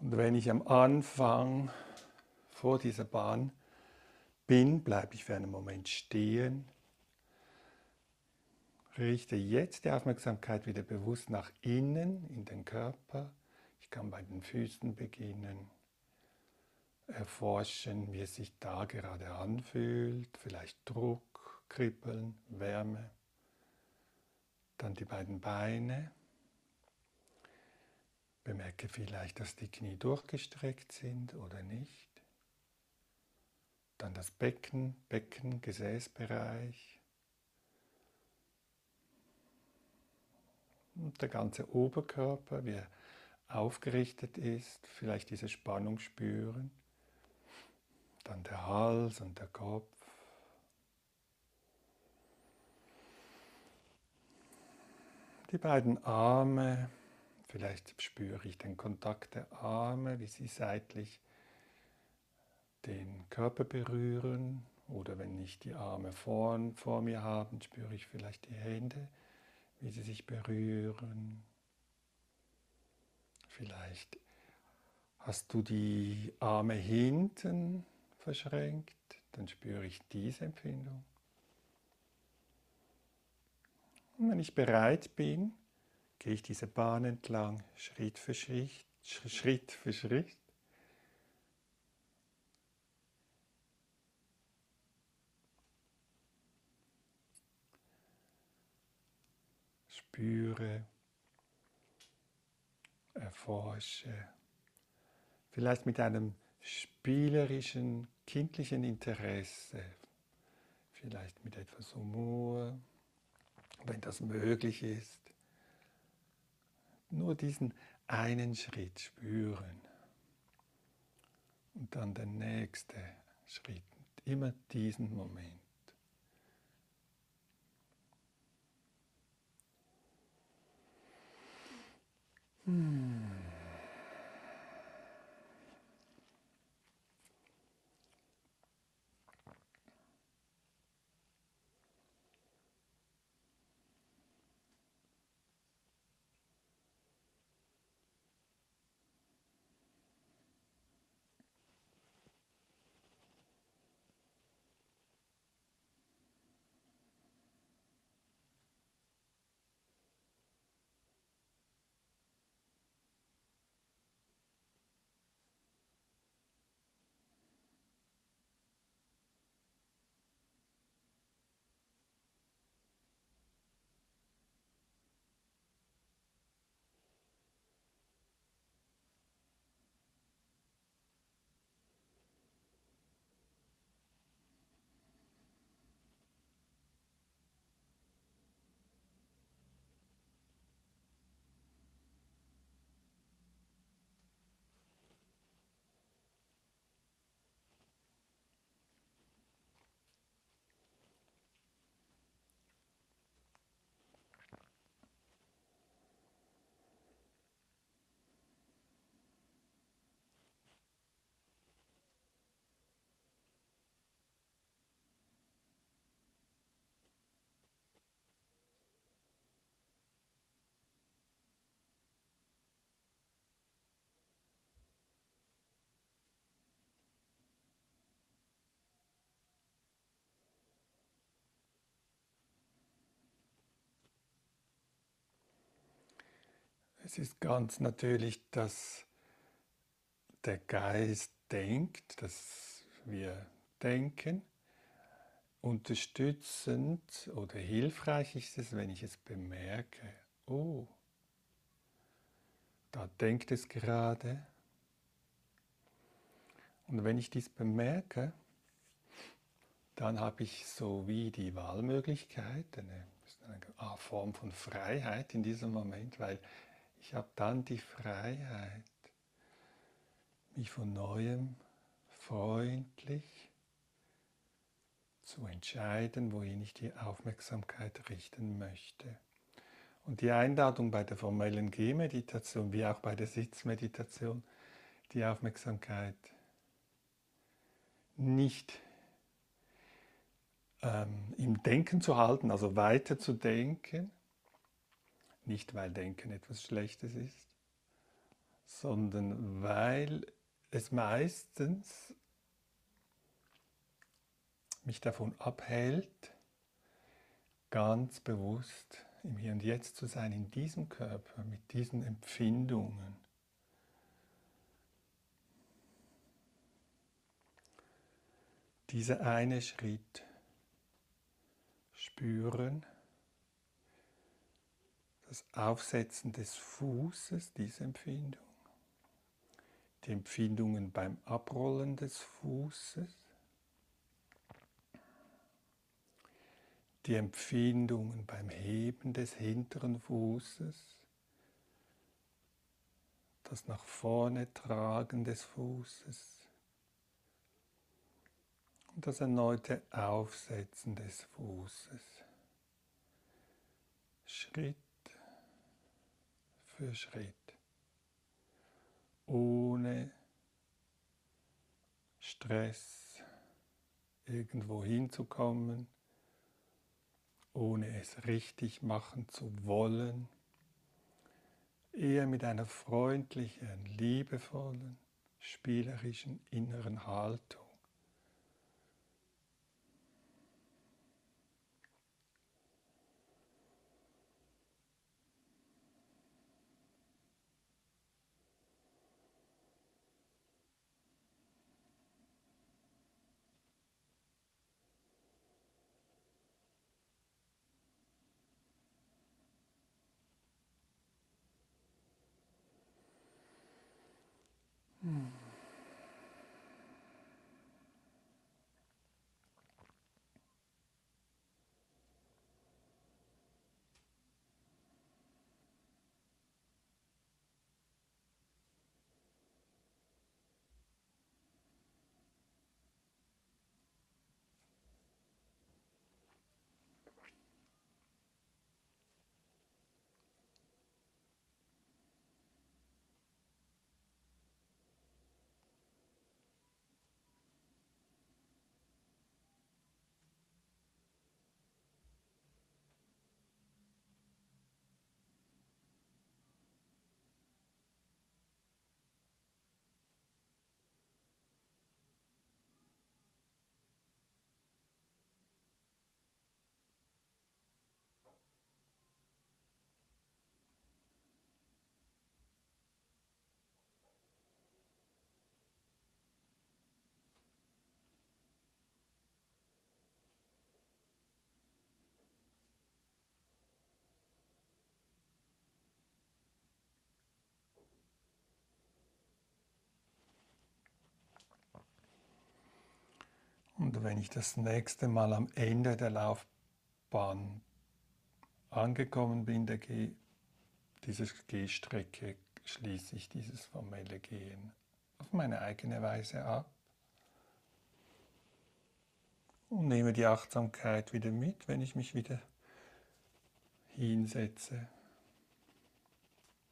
Und wenn ich am Anfang vor dieser Bahn bin, bleibe ich für einen Moment stehen, richte jetzt die Aufmerksamkeit wieder bewusst nach innen in den Körper. Ich kann bei den Füßen beginnen, erforschen, wie es sich da gerade anfühlt, vielleicht Druck, Kribbeln, Wärme. Dann die beiden Beine. Bemerke vielleicht, dass die Knie durchgestreckt sind oder nicht. Dann das Becken, Becken, Gesäßbereich. Und der ganze Oberkörper, wie er aufgerichtet ist, vielleicht diese Spannung spüren. Dann der Hals und der Kopf. Die beiden Arme, vielleicht spüre ich den Kontakt der Arme, wie sie seitlich den Körper berühren oder wenn ich die Arme vor, vor mir habe, spüre ich vielleicht die Hände, wie sie sich berühren. Vielleicht hast du die Arme hinten verschränkt, dann spüre ich diese Empfindung. Und wenn ich bereit bin, gehe ich diese Bahn entlang, Schritt für Schritt, Schritt für Schritt. Spüre, erforsche, vielleicht mit einem spielerischen, kindlichen Interesse, vielleicht mit etwas Humor, wenn das möglich ist, nur diesen einen Schritt spüren und dann der nächste Schritt, immer diesen Moment. Es ist ganz natürlich, dass der Geist denkt, dass wir denken. Unterstützend oder hilfreich ist es, wenn ich es bemerke. Oh, da denkt es gerade. Und wenn ich dies bemerke, dann habe ich so wie die Wahlmöglichkeit, eine, eine Form von Freiheit in diesem Moment, weil ich habe dann die Freiheit, mich von neuem freundlich zu entscheiden, wohin ich die Aufmerksamkeit richten möchte. Und die Einladung bei der formellen Gehmeditation, wie auch bei der Sitzmeditation, die Aufmerksamkeit nicht ähm, im Denken zu halten, also weiter zu denken, nicht, weil Denken etwas Schlechtes ist, sondern weil es meistens mich davon abhält, ganz bewusst im Hier und Jetzt zu sein, in diesem Körper, mit diesen Empfindungen. Dieser eine Schritt spüren, das Aufsetzen des Fußes, diese Empfindung, die Empfindungen beim Abrollen des Fußes, die Empfindungen beim Heben des hinteren Fußes, das nach vorne tragen des Fußes. Und das erneute Aufsetzen des Fußes. Schritt für Schritt, ohne Stress irgendwo hinzukommen, ohne es richtig machen zu wollen, eher mit einer freundlichen, liebevollen, spielerischen inneren Haltung. Und wenn ich das nächste Mal am Ende der Laufbahn angekommen bin, der G dieser Gehstrecke, schließe ich dieses formelle Gehen auf meine eigene Weise ab. Und nehme die Achtsamkeit wieder mit, wenn ich mich wieder hinsetze